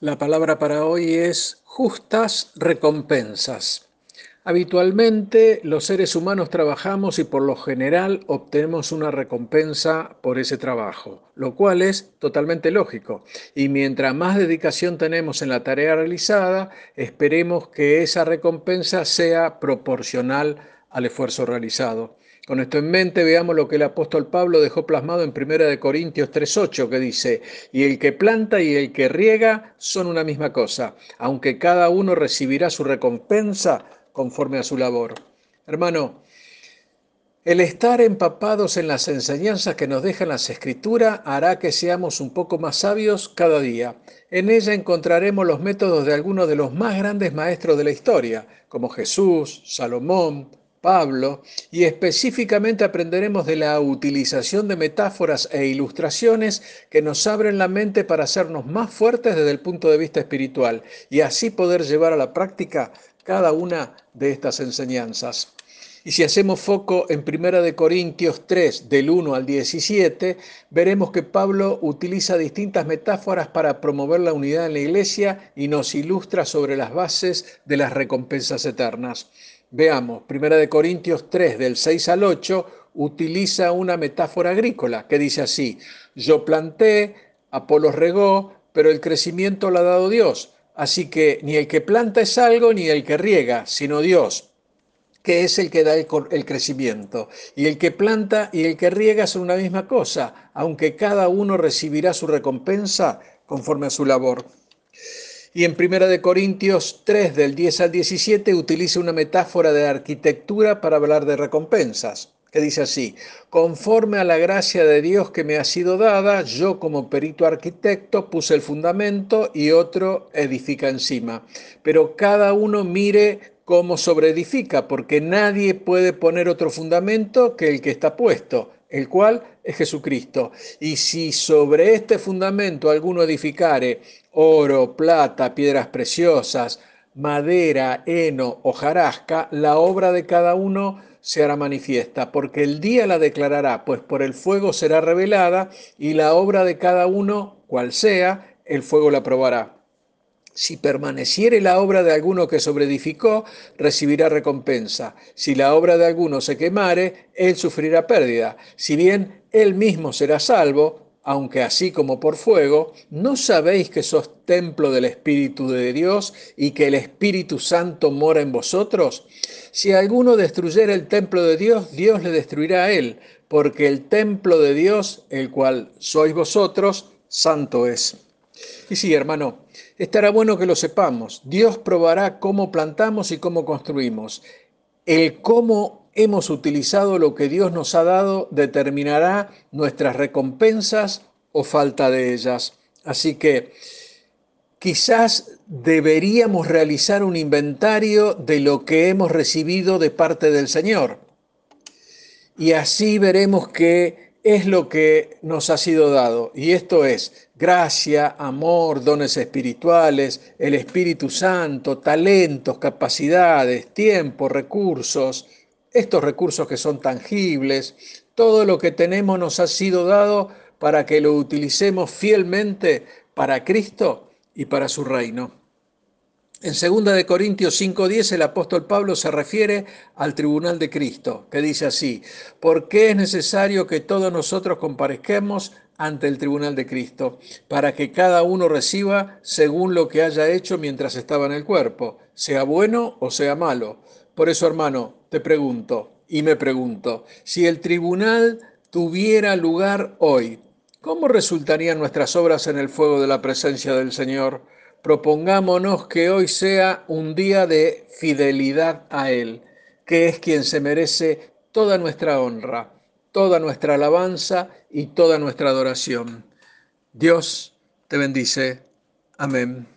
La palabra para hoy es justas recompensas. Habitualmente los seres humanos trabajamos y por lo general obtenemos una recompensa por ese trabajo, lo cual es totalmente lógico. Y mientras más dedicación tenemos en la tarea realizada, esperemos que esa recompensa sea proporcional al esfuerzo realizado. Con esto en mente, veamos lo que el apóstol Pablo dejó plasmado en 1 Corintios 3.8, que dice, y el que planta y el que riega son una misma cosa, aunque cada uno recibirá su recompensa conforme a su labor. Hermano, el estar empapados en las enseñanzas que nos dejan las escrituras hará que seamos un poco más sabios cada día. En ella encontraremos los métodos de algunos de los más grandes maestros de la historia, como Jesús, Salomón, Pablo, y específicamente aprenderemos de la utilización de metáforas e ilustraciones que nos abren la mente para hacernos más fuertes desde el punto de vista espiritual y así poder llevar a la práctica cada una de estas enseñanzas. Y si hacemos foco en 1 Corintios 3, del 1 al 17, veremos que Pablo utiliza distintas metáforas para promover la unidad en la iglesia y nos ilustra sobre las bases de las recompensas eternas. Veamos, 1 Corintios 3, del 6 al 8, utiliza una metáfora agrícola que dice así, yo planté, Apolo regó, pero el crecimiento lo ha dado Dios. Así que ni el que planta es algo, ni el que riega, sino Dios, que es el que da el, el, crecimiento. Y el que planta y el que riega son una misma cosa, aunque cada uno recibirá su recompensa conforme a su labor. Y en 1 Corintios 3, del 10 al 17, utiliza una metáfora de arquitectura para hablar de recompensas, que dice así, conforme a la gracia de Dios que me ha sido dada, yo como perito arquitecto puse el fundamento y otro edifica encima. Pero cada uno mire cómo sobreedifica, porque nadie puede poner otro fundamento que el que está puesto el cual es Jesucristo. Y si sobre este fundamento alguno edificare oro, plata, piedras preciosas, madera, heno, hojarasca, la obra de cada uno se hará manifiesta, porque el día la declarará, pues por el fuego será revelada, y la obra de cada uno, cual sea, el fuego la probará. Si permaneciere la obra de alguno que sobreedificó, recibirá recompensa. Si la obra de alguno se quemare, él sufrirá pérdida. Si bien él mismo será salvo, aunque así como por fuego, ¿no sabéis que sos templo del Espíritu de Dios y que el Espíritu Santo mora en vosotros? Si alguno destruyera el templo de Dios, Dios le destruirá a él, porque el templo de Dios, el cual sois vosotros, santo es. Y sí, hermano, estará bueno que lo sepamos. Dios probará cómo plantamos y cómo construimos. El cómo hemos utilizado lo que Dios nos ha dado determinará nuestras recompensas o falta de ellas. Así que quizás deberíamos realizar un inventario de lo que hemos recibido de parte del Señor. Y así veremos que es lo que nos ha sido dado. Y esto es gracia, amor, dones espirituales, el Espíritu Santo, talentos, capacidades, tiempo, recursos, estos recursos que son tangibles, todo lo que tenemos nos ha sido dado para que lo utilicemos fielmente para Cristo y para su reino. En 2 Corintios 5:10 el apóstol Pablo se refiere al tribunal de Cristo, que dice así, porque es necesario que todos nosotros comparezcamos ante el tribunal de Cristo, para que cada uno reciba según lo que haya hecho mientras estaba en el cuerpo, sea bueno o sea malo. Por eso, hermano, te pregunto y me pregunto, si el tribunal tuviera lugar hoy, ¿cómo resultarían nuestras obras en el fuego de la presencia del Señor? Propongámonos que hoy sea un día de fidelidad a Él, que es quien se merece toda nuestra honra, toda nuestra alabanza y toda nuestra adoración. Dios te bendice. Amén.